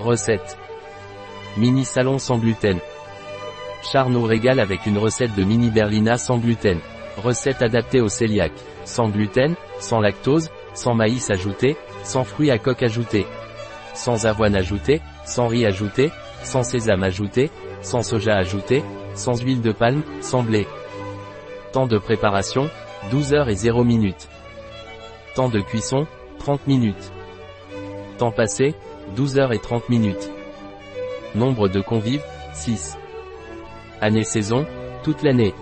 Recette. Mini salon sans gluten. Char nous régale avec une recette de mini berlina sans gluten. Recette adaptée au cœliaque. Sans gluten, sans lactose, sans maïs ajouté, sans fruits à coque ajouté. Sans avoine ajoutée, sans riz ajouté, sans sésame ajouté, sans soja ajouté, sans huile de palme, sans blé. Temps de préparation, 12 heures et 0 minutes. Temps de cuisson, 30 minutes. Temps passé, 12 heures et 30 minutes. Nombre de convives, 6. Année-saison, toute l'année.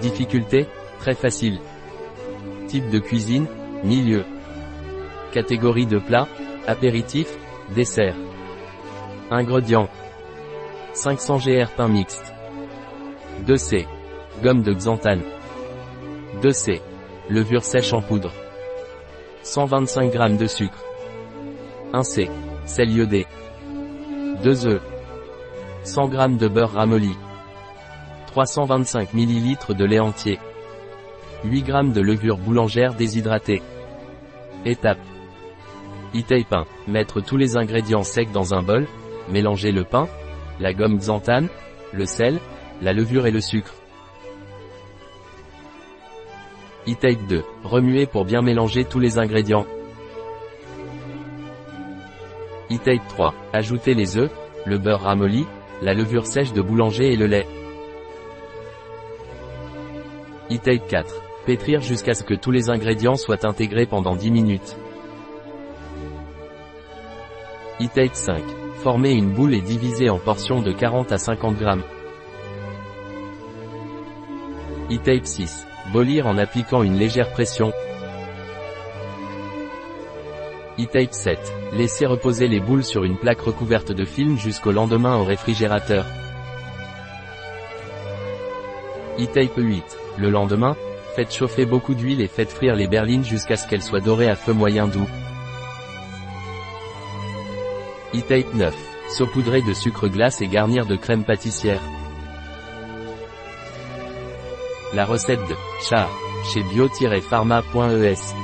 Difficulté, très facile. Type de cuisine, milieu. Catégorie de plat, apéritif, dessert. Ingrédients. 500 gr pain mixte. 2C. Gomme de xanthane. 2C. Levure sèche en poudre. 125 g de sucre. 1C. Sel iodé. 2 œufs. 100 g de beurre ramolli. 325 ml de lait entier. 8 g de levure boulangère déshydratée. Étape. e pain. Mettre tous les ingrédients secs dans un bol, mélanger le pain, la gomme xanthane, le sel, la levure et le sucre. E-Tape 2. Remuer pour bien mélanger tous les ingrédients. E-Tape 3. Ajouter les œufs, le beurre ramolli, la levure sèche de boulanger et le lait. E-Tape 4. Pétrir jusqu'à ce que tous les ingrédients soient intégrés pendant 10 minutes. E-Tape 5. Former une boule et diviser en portions de 40 à 50 grammes. E-Tape 6. Bolir en appliquant une légère pression. E-Tape 7. Laisser reposer les boules sur une plaque recouverte de film jusqu'au lendemain au réfrigérateur. E-Tape 8. Le lendemain, faites chauffer beaucoup d'huile et faites frire les berlines jusqu'à ce qu'elles soient dorées à feu moyen doux. E-Tape 9. Saupoudrer de sucre glace et garnir de crème pâtissière. La recette de Char chez bio-pharma.es